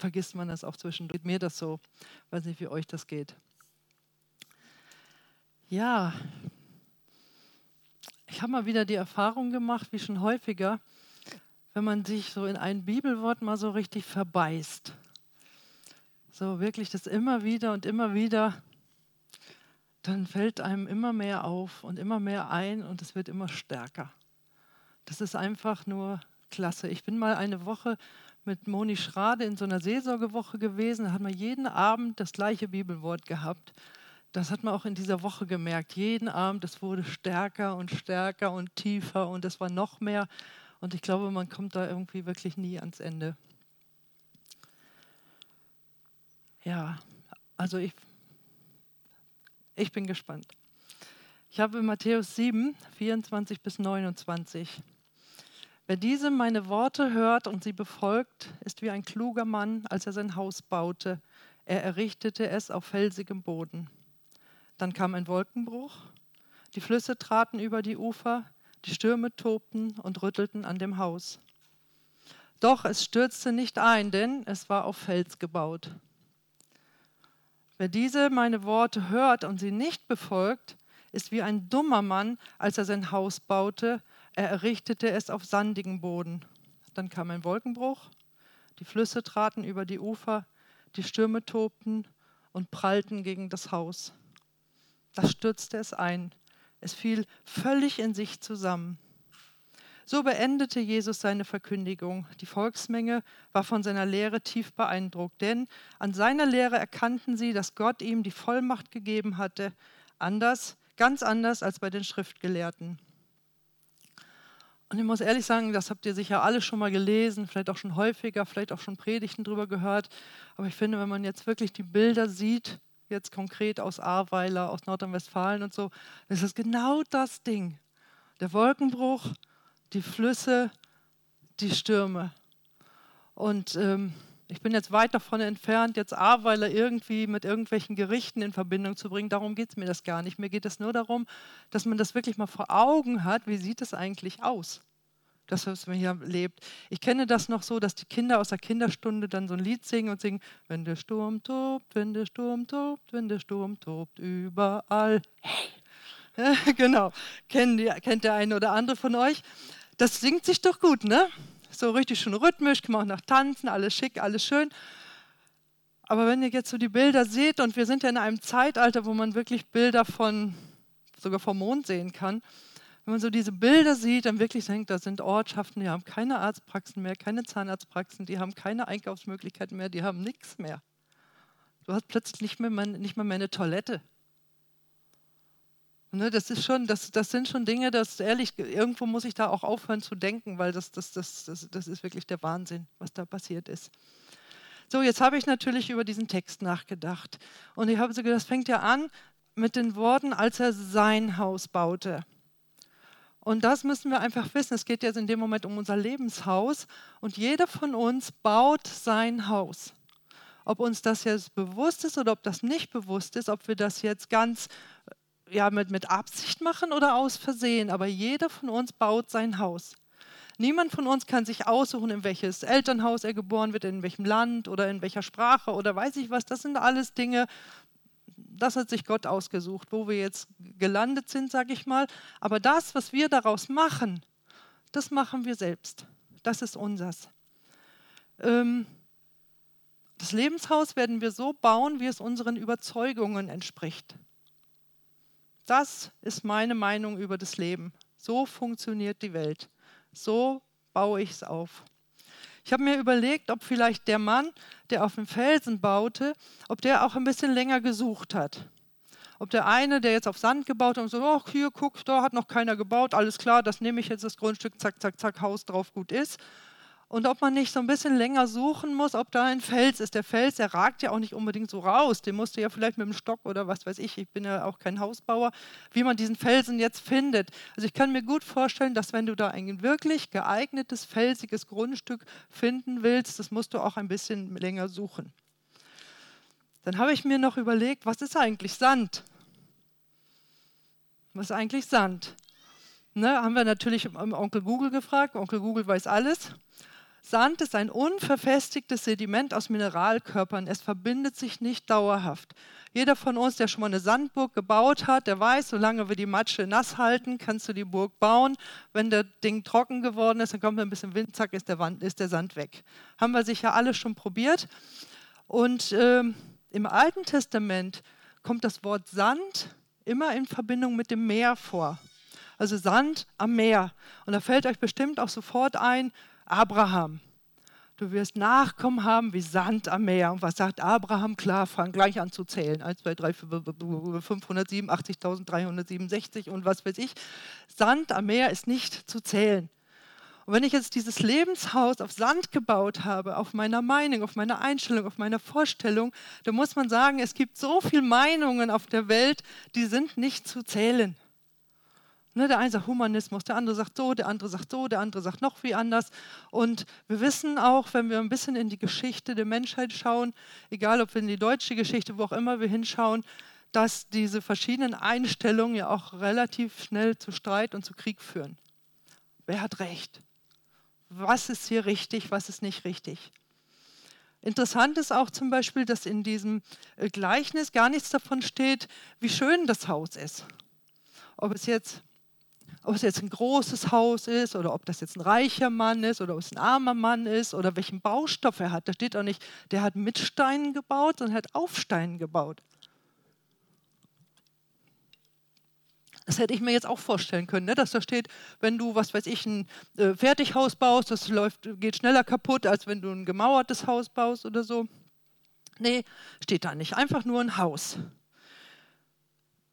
vergisst man das auch zwischendurch. Mir das so. Weiß nicht, wie euch das geht. Ja, ich habe mal wieder die Erfahrung gemacht, wie schon häufiger, wenn man sich so in ein Bibelwort mal so richtig verbeißt. So wirklich das immer wieder und immer wieder, dann fällt einem immer mehr auf und immer mehr ein und es wird immer stärker. Das ist einfach nur klasse. Ich bin mal eine Woche mit Moni Schrade in so einer Seelsorgewoche gewesen. Da hat man jeden Abend das gleiche Bibelwort gehabt das hat man auch in dieser Woche gemerkt. Jeden Abend, es wurde stärker und stärker und tiefer und es war noch mehr. Und ich glaube, man kommt da irgendwie wirklich nie ans Ende. Ja, also ich, ich bin gespannt. Ich habe in Matthäus 7, 24 bis 29. Wer diese meine Worte hört und sie befolgt, ist wie ein kluger Mann, als er sein Haus baute. Er errichtete es auf felsigem Boden. Dann kam ein Wolkenbruch, die Flüsse traten über die Ufer, die Stürme tobten und rüttelten an dem Haus. Doch es stürzte nicht ein, denn es war auf Fels gebaut. Wer diese meine Worte hört und sie nicht befolgt, ist wie ein dummer Mann, als er sein Haus baute. Er errichtete es auf sandigem Boden. Dann kam ein Wolkenbruch, die Flüsse traten über die Ufer, die Stürme tobten und prallten gegen das Haus. Da stürzte es ein. Es fiel völlig in sich zusammen. So beendete Jesus seine Verkündigung. Die Volksmenge war von seiner Lehre tief beeindruckt, denn an seiner Lehre erkannten sie, dass Gott ihm die Vollmacht gegeben hatte, anders, ganz anders als bei den Schriftgelehrten. Und ich muss ehrlich sagen, das habt ihr sicher alle schon mal gelesen, vielleicht auch schon häufiger, vielleicht auch schon Predigten drüber gehört. Aber ich finde, wenn man jetzt wirklich die Bilder sieht, jetzt konkret aus Ahrweiler, aus Nordrhein-Westfalen und so. Ist genau das Ding. Der Wolkenbruch, die Flüsse, die Stürme. Und ähm, ich bin jetzt weit davon entfernt, jetzt Ahrweiler irgendwie mit irgendwelchen Gerichten in Verbindung zu bringen. Darum geht es mir das gar nicht. Mir geht es nur darum, dass man das wirklich mal vor Augen hat, wie sieht es eigentlich aus das, was man hier lebt. Ich kenne das noch so, dass die Kinder aus der Kinderstunde dann so ein Lied singen und singen, wenn der Sturm tobt, wenn der Sturm tobt, wenn der Sturm tobt, überall. Hey! genau, Kennen die, kennt der eine oder andere von euch. Das singt sich doch gut, ne? So richtig schön rhythmisch, kann man auch nach tanzen, alles schick, alles schön. Aber wenn ihr jetzt so die Bilder seht, und wir sind ja in einem Zeitalter, wo man wirklich Bilder von, sogar vom Mond sehen kann, wenn man so diese Bilder sieht, dann wirklich denkt, da sind Ortschaften, die haben keine Arztpraxen mehr, keine Zahnarztpraxen, die haben keine Einkaufsmöglichkeiten mehr, die haben nichts mehr. Du hast plötzlich nicht mehr, nicht mehr, eine Toilette. Ne, das, ist schon, das, das sind schon Dinge, das ehrlich, irgendwo muss ich da auch aufhören zu denken, weil das, das, das, das, das ist wirklich der Wahnsinn, was da passiert ist. So, jetzt habe ich natürlich über diesen Text nachgedacht. Und ich habe so gedacht, das fängt ja an mit den Worten, als er sein Haus baute. Und das müssen wir einfach wissen. Es geht jetzt in dem Moment um unser Lebenshaus und jeder von uns baut sein Haus. Ob uns das jetzt bewusst ist oder ob das nicht bewusst ist, ob wir das jetzt ganz ja, mit, mit Absicht machen oder aus Versehen, aber jeder von uns baut sein Haus. Niemand von uns kann sich aussuchen, in welches Elternhaus er geboren wird, in welchem Land oder in welcher Sprache oder weiß ich was. Das sind alles Dinge, das hat sich Gott ausgesucht, wo wir jetzt gelandet sind, sage ich mal. Aber das, was wir daraus machen, das machen wir selbst. Das ist unseres. Ähm, das Lebenshaus werden wir so bauen, wie es unseren Überzeugungen entspricht. Das ist meine Meinung über das Leben. So funktioniert die Welt. So baue ich es auf. Ich habe mir überlegt, ob vielleicht der Mann, der auf dem Felsen baute, ob der auch ein bisschen länger gesucht hat. Ob der eine, der jetzt auf Sand gebaut hat und so, ach hier, guck, da hat noch keiner gebaut, alles klar, das nehme ich jetzt das Grundstück, zack, zack, zack, Haus drauf, gut ist und ob man nicht so ein bisschen länger suchen muss, ob da ein Fels ist. Der Fels, der ragt ja auch nicht unbedingt so raus. Den musst du ja vielleicht mit dem Stock oder was weiß ich, ich bin ja auch kein Hausbauer, wie man diesen Felsen jetzt findet. Also ich kann mir gut vorstellen, dass wenn du da ein wirklich geeignetes, felsiges Grundstück finden willst, das musst du auch ein bisschen länger suchen. Dann habe ich mir noch überlegt, was ist eigentlich Sand? Was ist eigentlich Sand? Ne, haben wir natürlich Onkel Google gefragt. Onkel Google weiß alles. Sand ist ein unverfestigtes Sediment aus Mineralkörpern. Es verbindet sich nicht dauerhaft. Jeder von uns, der schon mal eine Sandburg gebaut hat, der weiß, solange wir die Matsche nass halten, kannst du die Burg bauen. Wenn der Ding trocken geworden ist, dann kommt ein bisschen Wind, zack, ist der, Wand, ist der Sand weg. Haben wir sicher alle schon probiert. Und äh, im Alten Testament kommt das Wort Sand immer in Verbindung mit dem Meer vor. Also Sand am Meer. Und da fällt euch bestimmt auch sofort ein, Abraham. Du wirst Nachkommen haben wie Sand am Meer. Und was sagt Abraham? Klar, fang gleich an zu zählen. 1, 2, 3, 587.367 und was weiß ich. Sand am Meer ist nicht zu zählen. Und wenn ich jetzt dieses Lebenshaus auf Sand gebaut habe, auf meiner Meinung, auf meiner Einstellung, auf meiner Vorstellung, dann muss man sagen, es gibt so viele Meinungen auf der Welt, die sind nicht zu zählen. Ne, der eine sagt Humanismus, der andere sagt so, der andere sagt so, der andere sagt noch wie anders. Und wir wissen auch, wenn wir ein bisschen in die Geschichte der Menschheit schauen, egal ob wir in die deutsche Geschichte, wo auch immer wir hinschauen, dass diese verschiedenen Einstellungen ja auch relativ schnell zu Streit und zu Krieg führen. Wer hat recht? Was ist hier richtig, was ist nicht richtig? Interessant ist auch zum Beispiel, dass in diesem äh, Gleichnis gar nichts davon steht, wie schön das Haus ist. Ob es jetzt ob es jetzt ein großes Haus ist oder ob das jetzt ein reicher Mann ist oder ob es ein armer Mann ist oder welchen Baustoff er hat. Da steht auch nicht, der hat mit Steinen gebaut, sondern hat auf Steinen gebaut. Das hätte ich mir jetzt auch vorstellen können, ne? dass da steht, wenn du, was weiß ich, ein äh, Fertighaus baust, das läuft, geht schneller kaputt, als wenn du ein gemauertes Haus baust oder so. Nee, steht da nicht. Einfach nur ein Haus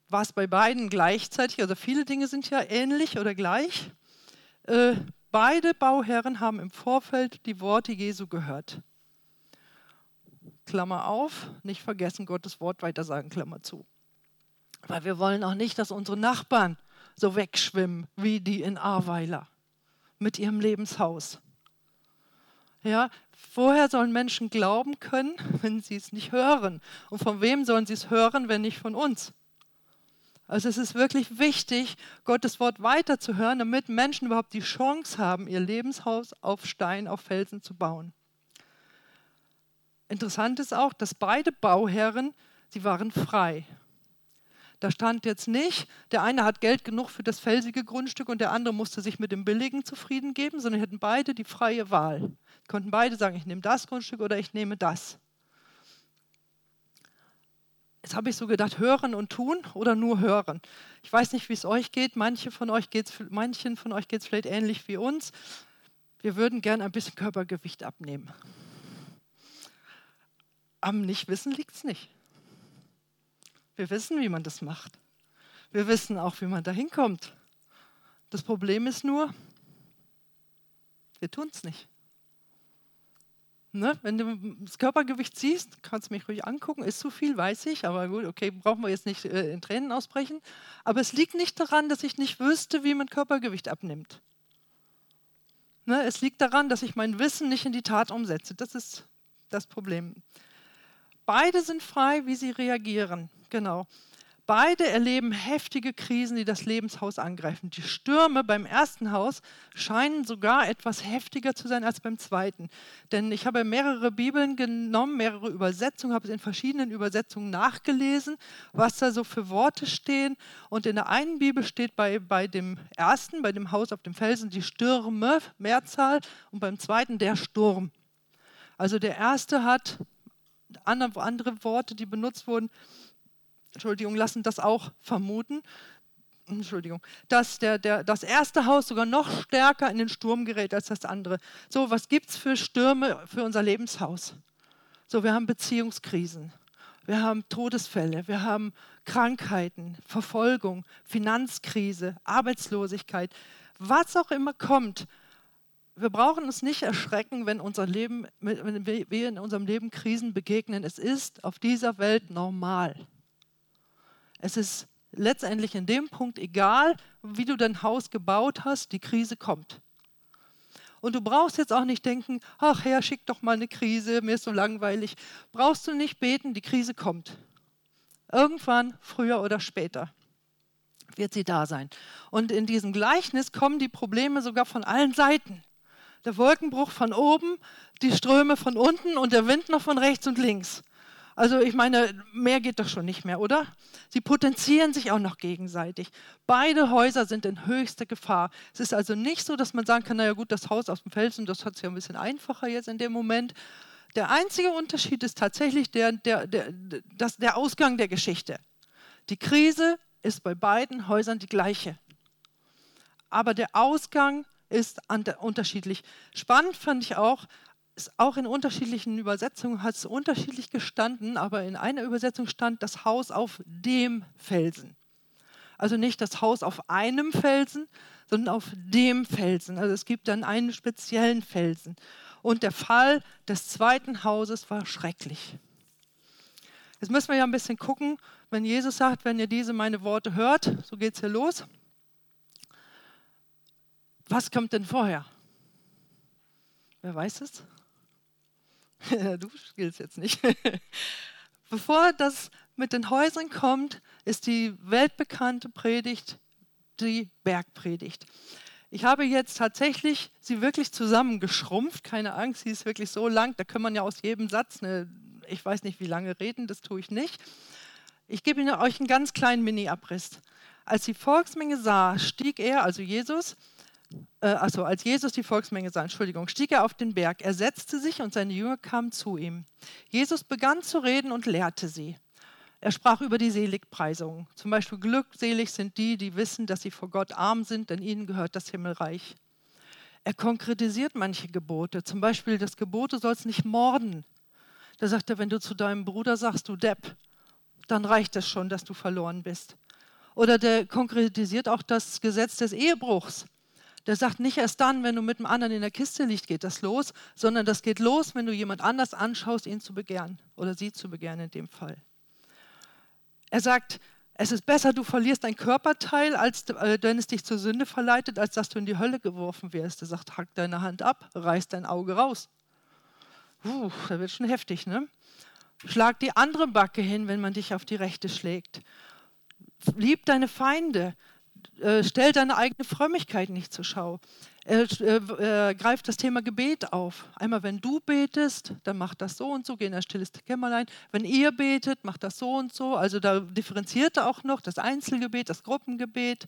war es bei beiden gleichzeitig, also viele Dinge sind ja ähnlich oder gleich. Äh, beide Bauherren haben im Vorfeld die Worte Jesu gehört. Klammer auf, nicht vergessen, Gottes Wort weitersagen, Klammer zu. Weil wir wollen auch nicht, dass unsere Nachbarn so wegschwimmen wie die in Ahrweiler mit ihrem Lebenshaus. Ja, vorher sollen Menschen glauben können, wenn sie es nicht hören. Und von wem sollen sie es hören, wenn nicht von uns? Also es ist wirklich wichtig, Gottes Wort weiterzuhören, damit Menschen überhaupt die Chance haben, ihr Lebenshaus auf Stein, auf Felsen zu bauen. Interessant ist auch, dass beide Bauherren, sie waren frei. Da stand jetzt nicht, der eine hat Geld genug für das felsige Grundstück und der andere musste sich mit dem billigen zufrieden geben, sondern hätten beide die freie Wahl. Konnten beide sagen, ich nehme das Grundstück oder ich nehme das. Jetzt habe ich so gedacht, hören und tun oder nur hören. Ich weiß nicht, wie es euch geht. Manche von euch geht's, manchen von euch geht es vielleicht ähnlich wie uns. Wir würden gerne ein bisschen Körpergewicht abnehmen. Am Nichtwissen liegt es nicht. Wir wissen, wie man das macht. Wir wissen auch, wie man da hinkommt. Das Problem ist nur, wir tun es nicht. Ne? Wenn du das Körpergewicht siehst, kannst du mich ruhig angucken, ist zu viel, weiß ich, aber gut, okay, brauchen wir jetzt nicht äh, in Tränen ausbrechen. Aber es liegt nicht daran, dass ich nicht wüsste, wie man Körpergewicht abnimmt. Ne? Es liegt daran, dass ich mein Wissen nicht in die Tat umsetze. Das ist das Problem. Beide sind frei, wie sie reagieren. Genau. Beide erleben heftige Krisen, die das Lebenshaus angreifen. Die Stürme beim ersten Haus scheinen sogar etwas heftiger zu sein als beim zweiten. Denn ich habe mehrere Bibeln genommen, mehrere Übersetzungen, habe es in verschiedenen Übersetzungen nachgelesen, was da so für Worte stehen. Und in der einen Bibel steht bei, bei dem ersten, bei dem Haus auf dem Felsen, die Stürme, Mehrzahl, und beim zweiten der Sturm. Also der erste hat andere, andere Worte, die benutzt wurden Entschuldigung, lassen das auch vermuten, Entschuldigung, dass der, der, das erste Haus sogar noch stärker in den Sturm gerät als das andere. So, was gibt es für Stürme für unser Lebenshaus? So, wir haben Beziehungskrisen, wir haben Todesfälle, wir haben Krankheiten, Verfolgung, Finanzkrise, Arbeitslosigkeit, was auch immer kommt. Wir brauchen uns nicht erschrecken, wenn, unser Leben, wenn wir in unserem Leben Krisen begegnen. Es ist auf dieser Welt normal. Es ist letztendlich in dem Punkt egal, wie du dein Haus gebaut hast, die Krise kommt. Und du brauchst jetzt auch nicht denken, ach Herr, schick doch mal eine Krise, mir ist so langweilig. Brauchst du nicht beten, die Krise kommt. Irgendwann, früher oder später, wird sie da sein. Und in diesem Gleichnis kommen die Probleme sogar von allen Seiten. Der Wolkenbruch von oben, die Ströme von unten und der Wind noch von rechts und links. Also ich meine, mehr geht doch schon nicht mehr, oder? Sie potenzieren sich auch noch gegenseitig. Beide Häuser sind in höchster Gefahr. Es ist also nicht so, dass man sagen kann, naja gut, das Haus aus dem Felsen, das hat es ja ein bisschen einfacher jetzt in dem Moment. Der einzige Unterschied ist tatsächlich der, der, der, das, der Ausgang der Geschichte. Die Krise ist bei beiden Häusern die gleiche. Aber der Ausgang ist unterschiedlich. Spannend fand ich auch, ist auch in unterschiedlichen Übersetzungen hat es unterschiedlich gestanden, aber in einer Übersetzung stand das Haus auf dem Felsen. Also nicht das Haus auf einem Felsen, sondern auf dem Felsen. Also es gibt dann einen speziellen Felsen. Und der Fall des zweiten Hauses war schrecklich. Jetzt müssen wir ja ein bisschen gucken, wenn Jesus sagt, wenn ihr diese meine Worte hört, so geht es hier los. Was kommt denn vorher? Wer weiß es? du skillst jetzt nicht. Bevor das mit den Häusern kommt, ist die weltbekannte Predigt die Bergpredigt. Ich habe jetzt tatsächlich sie wirklich zusammengeschrumpft. Keine Angst, sie ist wirklich so lang. Da kann man ja aus jedem Satz, eine, ich weiß nicht wie lange reden, das tue ich nicht. Ich gebe Ihnen euch einen ganz kleinen Mini-Abriss. Als die Volksmenge sah, stieg er, also Jesus, äh, also als Jesus die Volksmenge sah, Entschuldigung, stieg er auf den Berg. Er setzte sich und seine Jünger kamen zu ihm. Jesus begann zu reden und lehrte sie. Er sprach über die Seligpreisung. Zum Beispiel glückselig sind die, die wissen, dass sie vor Gott arm sind, denn ihnen gehört das Himmelreich. Er konkretisiert manche Gebote. Zum Beispiel das Gebot, du sollst nicht morden. Da sagt er, wenn du zu deinem Bruder sagst, du Depp, dann reicht es schon, dass du verloren bist. Oder der konkretisiert auch das Gesetz des Ehebruchs. Der sagt nicht erst dann, wenn du mit dem anderen in der Kiste liegt, geht das los, sondern das geht los, wenn du jemand anders anschaust, ihn zu begehren oder sie zu begehren in dem Fall. Er sagt, es ist besser, du verlierst ein Körperteil, als äh, wenn es dich zur Sünde verleitet, als dass du in die Hölle geworfen wirst. Er sagt, hack deine Hand ab, reiß dein Auge raus. Puh, da wird schon heftig, ne? Schlag die andere Backe hin, wenn man dich auf die rechte schlägt. Lieb deine Feinde. Äh, stell deine eigene Frömmigkeit nicht zur Schau. Er äh, greift das Thema Gebet auf. Einmal, wenn du betest, dann macht das so und so, geh in ein stilles Kämmerlein. Wenn ihr betet, macht das so und so. Also da differenziert er auch noch das Einzelgebet, das Gruppengebet.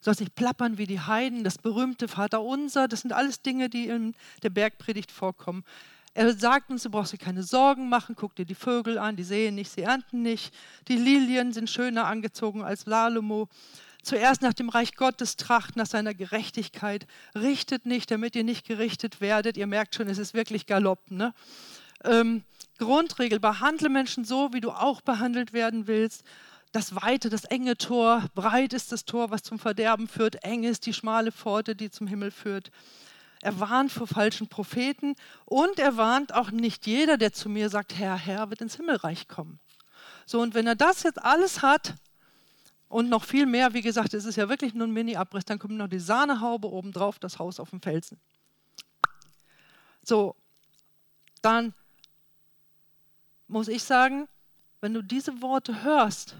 Sollst nicht plappern wie die Heiden, das berühmte Vaterunser. Das sind alles Dinge, die in der Bergpredigt vorkommen. Er sagt uns, du brauchst dir keine Sorgen machen, guck dir die Vögel an, die sehen nicht, sie ernten nicht. Die Lilien sind schöner angezogen als Lalomo. Zuerst nach dem Reich Gottes tracht, nach seiner Gerechtigkeit. Richtet nicht, damit ihr nicht gerichtet werdet. Ihr merkt schon, es ist wirklich Galopp. Ne? Ähm, Grundregel, behandle Menschen so, wie du auch behandelt werden willst. Das weite, das enge Tor, breit ist das Tor, was zum Verderben führt, eng ist die schmale Pforte, die zum Himmel führt. Er warnt vor falschen Propheten und er warnt auch nicht jeder, der zu mir sagt, Herr, Herr, wird ins Himmelreich kommen. So, und wenn er das jetzt alles hat und noch viel mehr, wie gesagt, es ist ja wirklich nur ein Mini-Abriss, dann kommt noch die Sahnehaube obendrauf, das Haus auf dem Felsen. So, dann muss ich sagen, wenn du diese Worte hörst,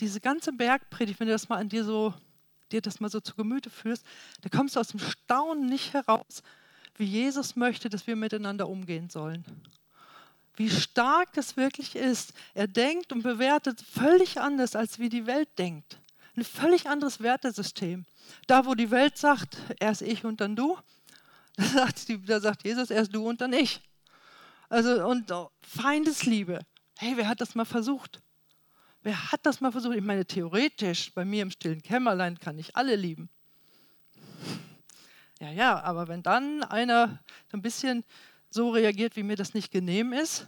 diese ganze Bergpredigt, wenn du das mal an dir so dir das mal so zu Gemüte führst, da kommst du aus dem Staunen nicht heraus, wie Jesus möchte, dass wir miteinander umgehen sollen. Wie stark das wirklich ist. Er denkt und bewertet völlig anders, als wie die Welt denkt. Ein völlig anderes Wertesystem. Da, wo die Welt sagt, erst ich und dann du, da sagt, da sagt Jesus, erst du und dann ich. Also, und Feindesliebe. Hey, wer hat das mal versucht? Wer hat das mal versucht? Ich meine, theoretisch, bei mir im stillen Kämmerlein kann ich alle lieben. Ja, ja, aber wenn dann einer ein bisschen so reagiert, wie mir das nicht genehm ist,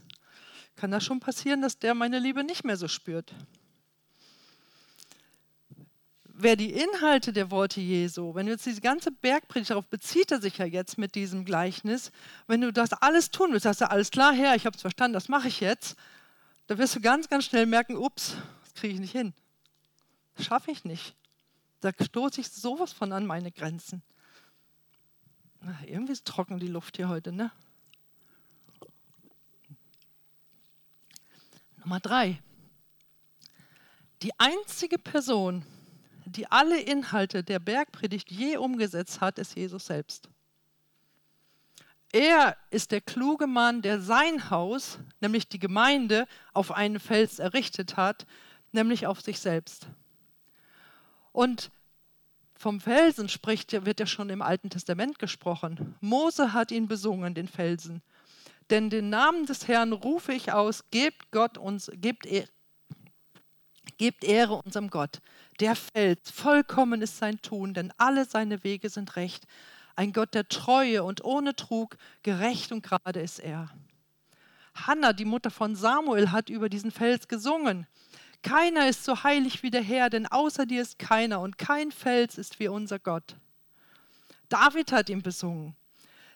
kann das schon passieren, dass der meine Liebe nicht mehr so spürt. Wer die Inhalte der Worte Jesu, wenn du jetzt diese ganze Bergpredigt, darauf bezieht er sich ja jetzt mit diesem Gleichnis, wenn du das alles tun willst, sagst du, alles klar, Herr, ich habe es verstanden, das mache ich jetzt, da wirst du ganz, ganz schnell merken, ups, das kriege ich nicht hin. Das schaffe ich nicht. Da stoße ich sowas von an meine Grenzen. Na, irgendwie ist trocken die Luft hier heute, ne? Nummer drei. Die einzige Person, die alle Inhalte der Bergpredigt je umgesetzt hat, ist Jesus selbst. Er ist der kluge Mann, der sein Haus, nämlich die Gemeinde, auf einen Fels errichtet hat, nämlich auf sich selbst. Und vom Felsen spricht, wird ja schon im Alten Testament gesprochen. Mose hat ihn besungen, den Felsen. Denn den Namen des Herrn rufe ich aus, gebt Gott uns, gebt, e gebt Ehre unserem Gott. Der Fels, vollkommen ist sein Tun, denn alle seine Wege sind recht. Ein Gott der Treue und ohne Trug, gerecht und gerade ist er. Hannah, die Mutter von Samuel, hat über diesen Fels gesungen. Keiner ist so heilig wie der Herr, denn außer dir ist keiner und kein Fels ist wie unser Gott. David hat ihn besungen.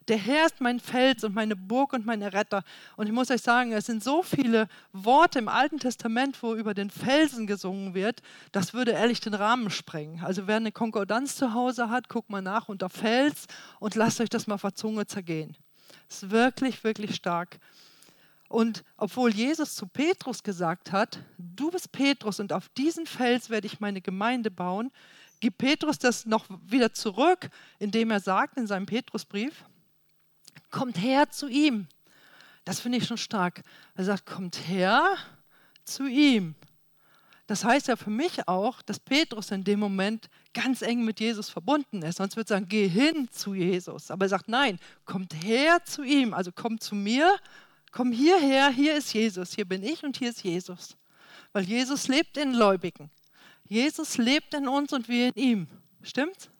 Der Herr ist mein Fels und meine Burg und mein Retter. Und ich muss euch sagen, es sind so viele Worte im Alten Testament, wo über den Felsen gesungen wird, das würde ehrlich den Rahmen sprengen. Also wer eine Konkordanz zu Hause hat, guckt mal nach unter Fels und lasst euch das mal vor Zunge zergehen. Das ist wirklich, wirklich stark. Und obwohl Jesus zu Petrus gesagt hat, du bist Petrus und auf diesen Fels werde ich meine Gemeinde bauen, gibt Petrus das noch wieder zurück, indem er sagt in seinem Petrusbrief, kommt her zu ihm. Das finde ich schon stark. Er sagt, kommt her zu ihm. Das heißt ja für mich auch, dass Petrus in dem Moment ganz eng mit Jesus verbunden ist. Sonst würde er sagen, geh hin zu Jesus. Aber er sagt, nein, kommt her zu ihm. Also kommt zu mir, komm hierher, hier ist Jesus, hier bin ich und hier ist Jesus. Weil Jesus lebt in Gläubigen. Jesus lebt in uns und wir in ihm. Stimmt's?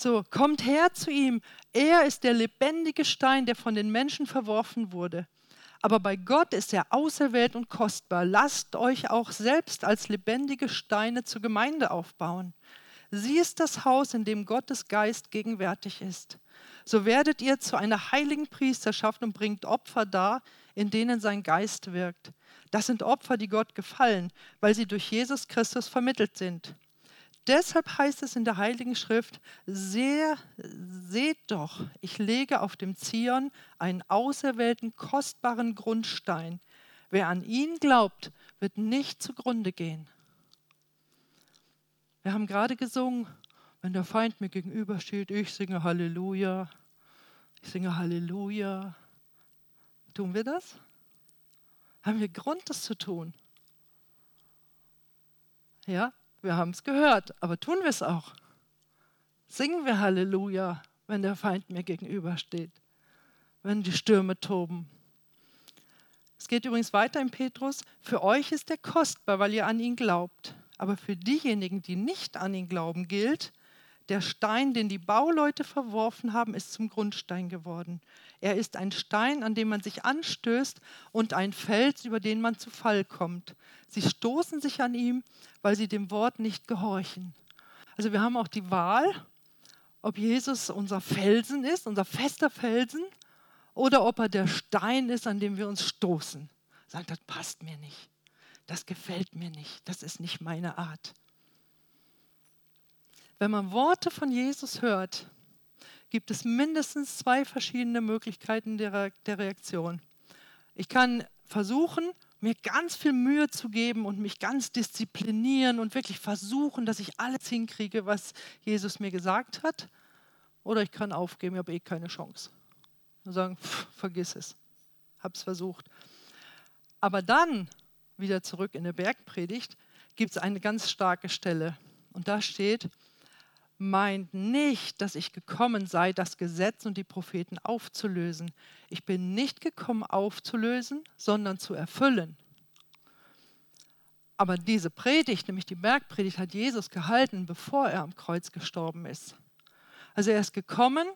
So, kommt her zu ihm. Er ist der lebendige Stein, der von den Menschen verworfen wurde. Aber bei Gott ist er auserwählt und kostbar. Lasst euch auch selbst als lebendige Steine zur Gemeinde aufbauen. Sie ist das Haus, in dem Gottes Geist gegenwärtig ist. So werdet ihr zu einer heiligen Priesterschaft und bringt Opfer dar, in denen sein Geist wirkt. Das sind Opfer, die Gott gefallen, weil sie durch Jesus Christus vermittelt sind. Deshalb heißt es in der Heiligen Schrift, sehr, seht doch, ich lege auf dem Zion einen auserwählten, kostbaren Grundstein. Wer an ihn glaubt, wird nicht zugrunde gehen. Wir haben gerade gesungen, wenn der Feind mir gegenübersteht, ich singe Halleluja, ich singe Halleluja. Tun wir das? Haben wir Grund, das zu tun? Ja, wir haben es gehört, aber tun wir es auch? Singen wir Halleluja, wenn der Feind mir gegenübersteht, wenn die Stürme toben. Es geht übrigens weiter in Petrus, für euch ist er kostbar, weil ihr an ihn glaubt. Aber für diejenigen, die nicht an ihn glauben, gilt, der Stein, den die Bauleute verworfen haben, ist zum Grundstein geworden. Er ist ein Stein, an dem man sich anstößt und ein Fels, über den man zu Fall kommt. Sie stoßen sich an ihm, weil sie dem Wort nicht gehorchen. Also wir haben auch die Wahl, ob Jesus unser Felsen ist, unser fester Felsen, oder ob er der Stein ist, an dem wir uns stoßen. Sagt, das passt mir nicht, das gefällt mir nicht, das ist nicht meine Art. Wenn man Worte von Jesus hört, gibt es mindestens zwei verschiedene Möglichkeiten der, Reaktion. Ich kann versuchen, mir ganz viel Mühe zu geben und mich ganz disziplinieren und wirklich versuchen, dass ich alles hinkriege, was Jesus mir gesagt hat. Oder ich kann aufgeben, ich habe eh keine Chance. Und sagen, pff, vergiss es, hab's versucht. Aber dann, wieder zurück in der Bergpredigt, gibt es eine ganz starke Stelle. Und da steht, meint nicht, dass ich gekommen sei, das Gesetz und die Propheten aufzulösen. Ich bin nicht gekommen aufzulösen, sondern zu erfüllen. Aber diese Predigt, nämlich die Bergpredigt, hat Jesus gehalten, bevor er am Kreuz gestorben ist. Also er ist gekommen,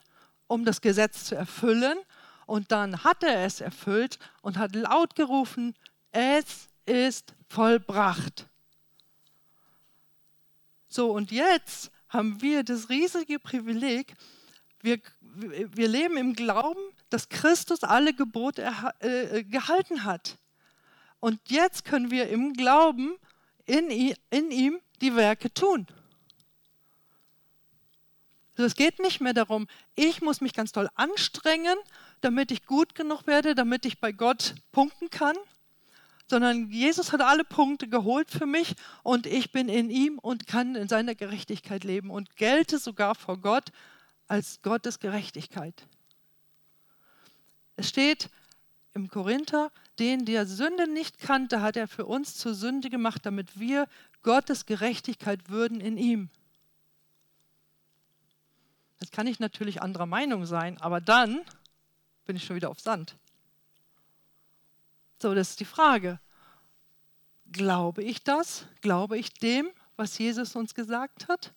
um das Gesetz zu erfüllen und dann hat er es erfüllt und hat laut gerufen, es ist vollbracht. So, und jetzt haben wir das riesige Privileg, wir, wir leben im Glauben, dass Christus alle Gebote äh, gehalten hat. Und jetzt können wir im Glauben in, in ihm die Werke tun. Also es geht nicht mehr darum, ich muss mich ganz toll anstrengen, damit ich gut genug werde, damit ich bei Gott punkten kann, sondern Jesus hat alle Punkte geholt für mich und ich bin in ihm und kann in seiner Gerechtigkeit leben und gelte sogar vor Gott als Gottes Gerechtigkeit. Es steht im Korinther, den der Sünde nicht kannte, hat er für uns zur Sünde gemacht, damit wir Gottes Gerechtigkeit würden in ihm. Jetzt kann ich natürlich anderer Meinung sein, aber dann bin ich schon wieder auf Sand. So, das ist die Frage. Glaube ich das? Glaube ich dem, was Jesus uns gesagt hat?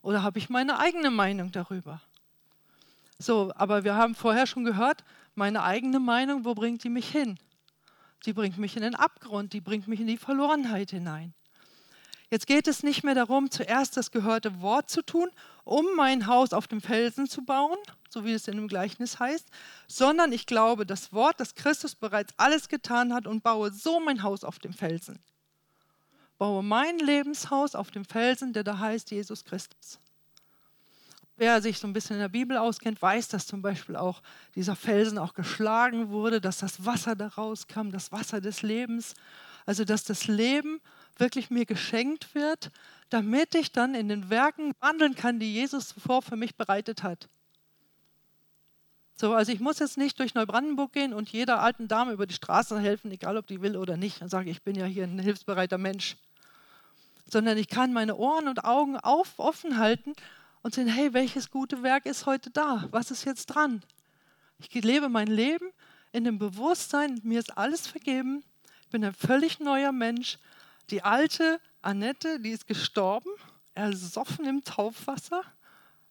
Oder habe ich meine eigene Meinung darüber? So, aber wir haben vorher schon gehört, meine eigene Meinung, wo bringt die mich hin? Die bringt mich in den Abgrund, die bringt mich in die Verlorenheit hinein. Jetzt geht es nicht mehr darum, zuerst das gehörte Wort zu tun, um mein Haus auf dem Felsen zu bauen, so wie es in dem Gleichnis heißt, sondern ich glaube das Wort, dass Christus bereits alles getan hat und baue so mein Haus auf dem Felsen. Baue mein Lebenshaus auf dem Felsen, der da heißt Jesus Christus. Wer sich so ein bisschen in der Bibel auskennt, weiß, dass zum Beispiel auch dieser Felsen auch geschlagen wurde, dass das Wasser daraus kam, das Wasser des Lebens. Also dass das Leben wirklich mir geschenkt wird, damit ich dann in den Werken wandeln kann, die Jesus zuvor für mich bereitet hat. So, also ich muss jetzt nicht durch Neubrandenburg gehen und jeder alten Dame über die Straße helfen, egal ob die will oder nicht, und sage, ich bin ja hier ein hilfsbereiter Mensch. Sondern ich kann meine Ohren und Augen auf, offen halten und sehen, hey, welches gute Werk ist heute da? Was ist jetzt dran? Ich lebe mein Leben in dem Bewusstsein, mir ist alles vergeben, ich bin ein völlig neuer Mensch die alte Annette, die ist gestorben, ersoffen im Taufwasser.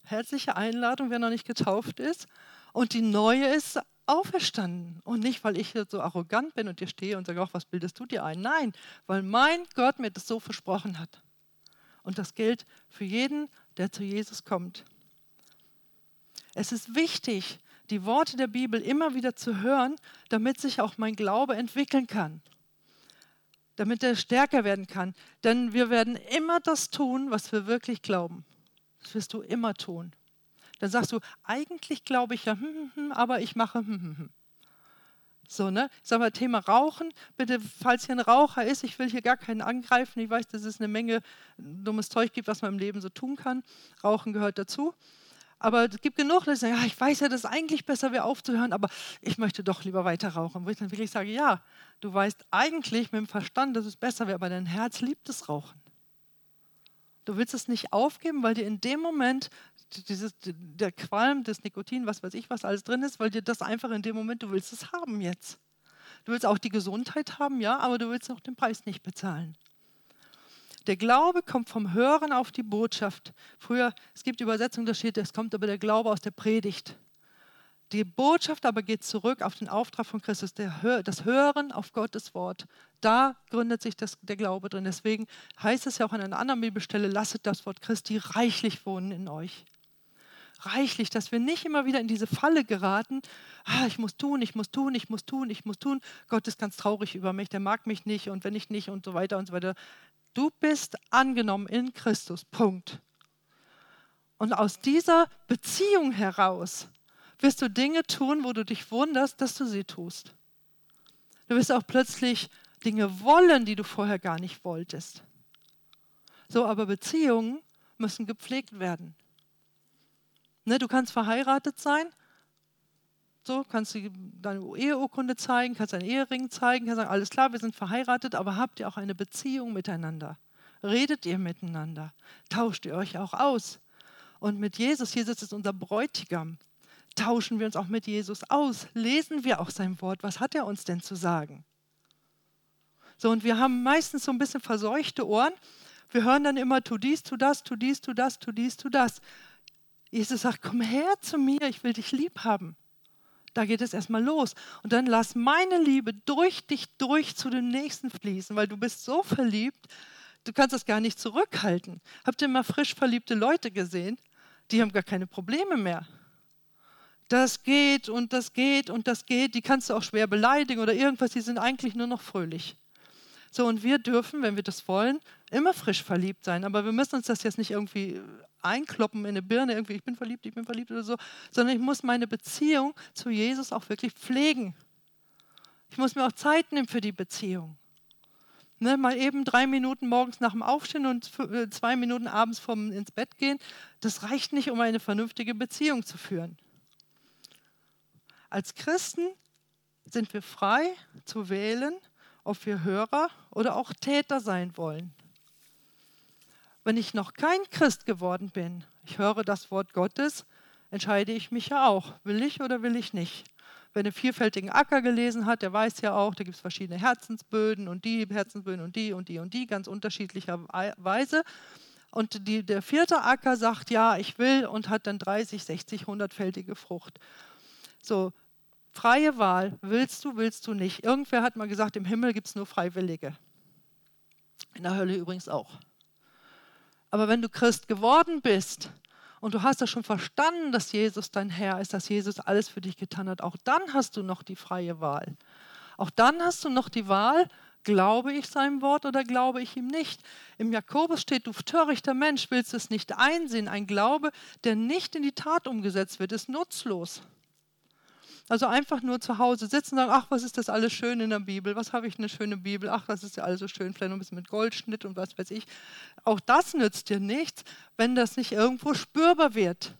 Herzliche Einladung, wer noch nicht getauft ist. Und die neue ist auferstanden. Und nicht, weil ich so arrogant bin und hier stehe und sage, ach, was bildest du dir ein? Nein, weil mein Gott mir das so versprochen hat. Und das gilt für jeden, der zu Jesus kommt. Es ist wichtig, die Worte der Bibel immer wieder zu hören, damit sich auch mein Glaube entwickeln kann damit er stärker werden kann. Denn wir werden immer das tun, was wir wirklich glauben. Das wirst du immer tun. Dann sagst du, eigentlich glaube ich ja, hm, hm, hm, aber ich mache. Hm, hm, hm. So, ne? Ich sag mal, Thema Rauchen. Bitte, falls hier ein Raucher ist, ich will hier gar keinen angreifen. Ich weiß, dass es eine Menge dummes Zeug gibt, was man im Leben so tun kann. Rauchen gehört dazu. Aber es gibt genug Leute, die sagen, ja, ich weiß ja, dass es eigentlich besser wäre aufzuhören, aber ich möchte doch lieber weiter rauchen. Wo ich dann wirklich sage, ja, du weißt eigentlich mit dem Verstand, dass es besser wäre, aber dein Herz liebt das Rauchen. Du willst es nicht aufgeben, weil dir in dem Moment dieses, der Qualm, das Nikotin, was weiß ich, was alles drin ist, weil dir das einfach in dem Moment, du willst es haben jetzt. Du willst auch die Gesundheit haben, ja, aber du willst auch den Preis nicht bezahlen. Der Glaube kommt vom Hören auf die Botschaft. Früher, es gibt Übersetzungen, da steht, es kommt aber der Glaube aus der Predigt. Die Botschaft aber geht zurück auf den Auftrag von Christus, der, das Hören auf Gottes Wort. Da gründet sich das, der Glaube drin. Deswegen heißt es ja auch an einer anderen Bibelstelle, lasset das Wort Christi reichlich wohnen in euch. Reichlich, dass wir nicht immer wieder in diese Falle geraten, ah, ich muss tun, ich muss tun, ich muss tun, ich muss tun. Gott ist ganz traurig über mich, der mag mich nicht und wenn ich nicht und so weiter und so weiter. Du bist angenommen in Christus. Punkt. Und aus dieser Beziehung heraus wirst du Dinge tun, wo du dich wunderst, dass du sie tust. Du wirst auch plötzlich Dinge wollen, die du vorher gar nicht wolltest. So, aber Beziehungen müssen gepflegt werden. Ne, du kannst verheiratet sein so, kannst du deine Eheurkunde zeigen, kannst deinen Ehering zeigen, kannst sagen, alles klar, wir sind verheiratet, aber habt ihr auch eine Beziehung miteinander? Redet ihr miteinander? Tauscht ihr euch auch aus? Und mit Jesus, Jesus ist unser Bräutigam, tauschen wir uns auch mit Jesus aus? Lesen wir auch sein Wort? Was hat er uns denn zu sagen? So, und wir haben meistens so ein bisschen verseuchte Ohren. Wir hören dann immer, tu dies, tu das, tu dies, tu das, tu dies, tu das. Jesus sagt, komm her zu mir, ich will dich lieb haben. Da geht es erstmal los. Und dann lass meine Liebe durch dich durch zu dem Nächsten fließen, weil du bist so verliebt, du kannst das gar nicht zurückhalten. Habt ihr mal frisch verliebte Leute gesehen? Die haben gar keine Probleme mehr. Das geht und das geht und das geht. Die kannst du auch schwer beleidigen oder irgendwas. Die sind eigentlich nur noch fröhlich. So, und wir dürfen, wenn wir das wollen, immer frisch verliebt sein. Aber wir müssen uns das jetzt nicht irgendwie einkloppen in eine Birne, irgendwie, ich bin verliebt, ich bin verliebt oder so, sondern ich muss meine Beziehung zu Jesus auch wirklich pflegen. Ich muss mir auch Zeit nehmen für die Beziehung. Ne, mal eben drei Minuten morgens nach dem Aufstehen und äh, zwei Minuten abends vom ins Bett gehen, das reicht nicht, um eine vernünftige Beziehung zu führen. Als Christen sind wir frei zu wählen, ob wir Hörer oder auch Täter sein wollen. Wenn ich noch kein Christ geworden bin, ich höre das Wort Gottes, entscheide ich mich ja auch, will ich oder will ich nicht. Wer den vielfältigen Acker gelesen hat, der weiß ja auch, da gibt es verschiedene Herzensböden und die Herzensböden und die und die und die, ganz unterschiedlicherweise. Und die, der vierte Acker sagt, ja, ich will und hat dann 30, 60, 100-fältige Frucht. So, freie Wahl, willst du, willst du nicht. Irgendwer hat mal gesagt, im Himmel gibt es nur Freiwillige. In der Hölle übrigens auch. Aber wenn du Christ geworden bist, und du hast ja schon verstanden, dass Jesus dein Herr ist, dass Jesus alles für dich getan hat, auch dann hast du noch die freie Wahl. Auch dann hast du noch die Wahl, glaube ich seinem Wort oder glaube ich ihm nicht. Im Jakobus steht, du törichter Mensch, willst es nicht einsehen. Ein Glaube, der nicht in die Tat umgesetzt wird, ist nutzlos. Also einfach nur zu Hause sitzen und sagen, ach, was ist das alles schön in der Bibel? Was habe ich eine schöne Bibel? Ach, das ist ja alles so schön, vielleicht noch ein bisschen mit Goldschnitt und was weiß ich. Auch das nützt dir nichts, wenn das nicht irgendwo spürbar wird.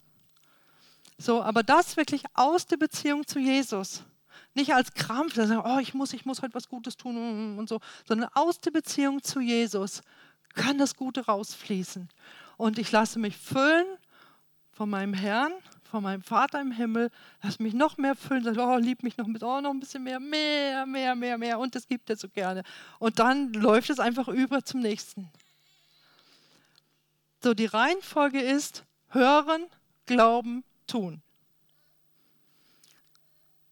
So, aber das wirklich aus der Beziehung zu Jesus. Nicht als Krampf, dass sagen, oh, ich muss, ich muss heute was Gutes tun und so, sondern aus der Beziehung zu Jesus kann das Gute rausfließen. Und ich lasse mich füllen von meinem Herrn von meinem Vater im Himmel, lass mich noch mehr füllen, sag, oh, lieb mich noch oh, noch ein bisschen mehr, mehr, mehr, mehr, mehr und das gibt er so gerne. Und dann läuft es einfach über zum nächsten. So, die Reihenfolge ist hören, glauben, tun.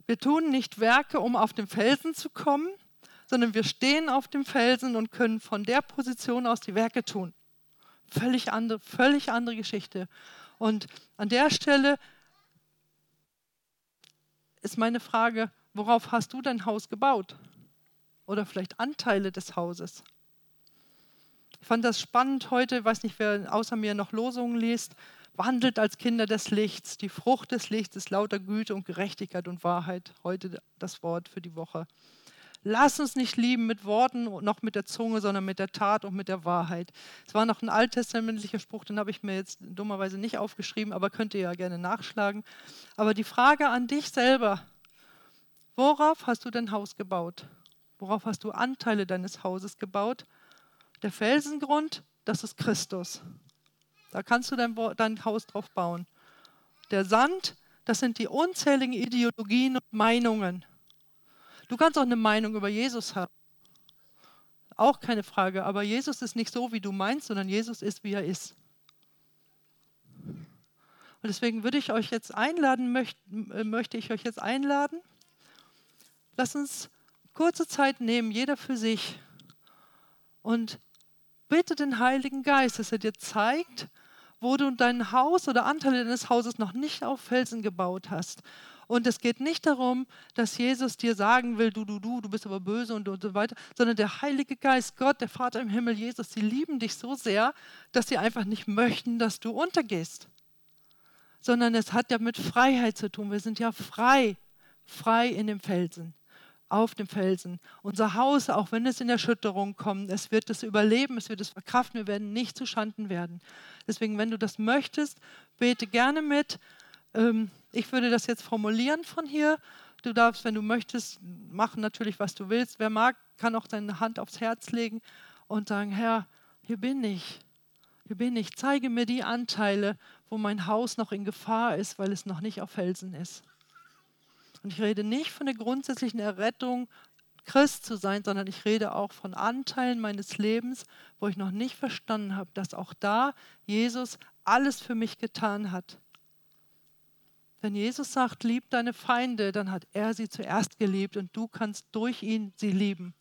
Wir tun nicht Werke, um auf den Felsen zu kommen, sondern wir stehen auf dem Felsen und können von der Position aus die Werke tun. Völlig andere, völlig andere Geschichte. Und an der Stelle ist meine Frage, worauf hast du dein Haus gebaut? Oder vielleicht Anteile des Hauses? Ich fand das spannend heute, ich weiß nicht, wer außer mir noch Losungen liest, wandelt als Kinder des Lichts. Die Frucht des Lichts ist lauter Güte und Gerechtigkeit und Wahrheit. Heute das Wort für die Woche. Lass uns nicht lieben mit Worten noch mit der Zunge, sondern mit der Tat und mit der Wahrheit. Es war noch ein alttestamentlicher Spruch, den habe ich mir jetzt dummerweise nicht aufgeschrieben, aber könnt ihr ja gerne nachschlagen. Aber die Frage an dich selber, worauf hast du dein Haus gebaut? Worauf hast du Anteile deines Hauses gebaut? Der Felsengrund, das ist Christus. Da kannst du dein, dein Haus drauf bauen. Der Sand, das sind die unzähligen Ideologien und Meinungen. Du kannst auch eine Meinung über Jesus haben. Auch keine Frage. Aber Jesus ist nicht so, wie du meinst, sondern Jesus ist, wie er ist. Und deswegen würde ich euch jetzt einladen, möchte, äh, möchte ich euch jetzt einladen. Lass uns kurze Zeit nehmen, jeder für sich. Und bitte den Heiligen Geist, dass er dir zeigt, wo du dein Haus oder Anteile deines Hauses noch nicht auf Felsen gebaut hast und es geht nicht darum, dass Jesus dir sagen will, du, du, du, du bist aber böse und, und so weiter, sondern der Heilige Geist, Gott, der Vater im Himmel, Jesus, sie lieben dich so sehr, dass sie einfach nicht möchten, dass du untergehst. Sondern es hat ja mit Freiheit zu tun. Wir sind ja frei, frei in dem Felsen auf dem Felsen. Unser Haus, auch wenn es in Erschütterung kommt, es wird es überleben, es wird es verkraften, wir werden nicht zu Schanden werden. Deswegen, wenn du das möchtest, bete gerne mit. Ähm, ich würde das jetzt formulieren von hier. Du darfst, wenn du möchtest, machen natürlich, was du willst. Wer mag, kann auch seine Hand aufs Herz legen und sagen, Herr, hier bin ich. Hier bin ich. Zeige mir die Anteile, wo mein Haus noch in Gefahr ist, weil es noch nicht auf Felsen ist. Und ich rede nicht von der grundsätzlichen Errettung, Christ zu sein, sondern ich rede auch von Anteilen meines Lebens, wo ich noch nicht verstanden habe, dass auch da Jesus alles für mich getan hat. Wenn Jesus sagt, lieb deine Feinde, dann hat er sie zuerst geliebt und du kannst durch ihn sie lieben.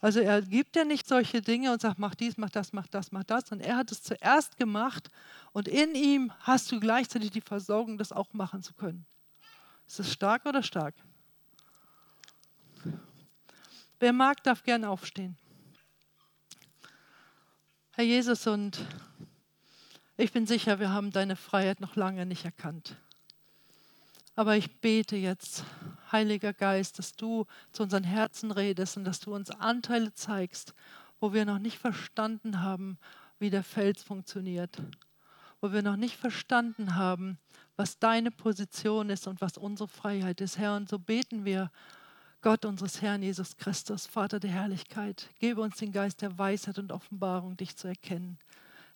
Also er gibt dir nicht solche Dinge und sagt, mach dies, mach das, mach das, mach das, sondern er hat es zuerst gemacht und in ihm hast du gleichzeitig die Versorgung, das auch machen zu können. Ist das stark oder stark? Wer mag, darf gern aufstehen. Herr Jesus, und ich bin sicher, wir haben deine Freiheit noch lange nicht erkannt. Aber ich bete jetzt, Heiliger Geist, dass du zu unseren Herzen redest und dass du uns Anteile zeigst, wo wir noch nicht verstanden haben, wie der Fels funktioniert, wo wir noch nicht verstanden haben, was deine Position ist und was unsere Freiheit ist. Herr, und so beten wir, Gott unseres Herrn Jesus Christus, Vater der Herrlichkeit, gebe uns den Geist der Weisheit und Offenbarung, dich zu erkennen.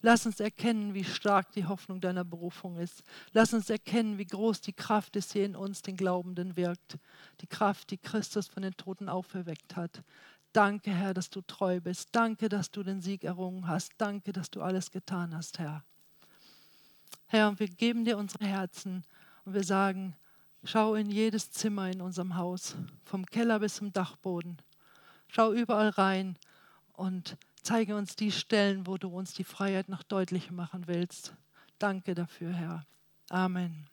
Lass uns erkennen, wie stark die Hoffnung deiner Berufung ist. Lass uns erkennen, wie groß die Kraft ist, die in uns, den Glaubenden, wirkt. Die Kraft, die Christus von den Toten auferweckt hat. Danke, Herr, dass du treu bist. Danke, dass du den Sieg errungen hast. Danke, dass du alles getan hast, Herr. Herr, wir geben dir unsere Herzen und wir sagen, schau in jedes Zimmer in unserem Haus, vom Keller bis zum Dachboden. Schau überall rein und zeige uns die Stellen, wo du uns die Freiheit noch deutlicher machen willst. Danke dafür, Herr. Amen.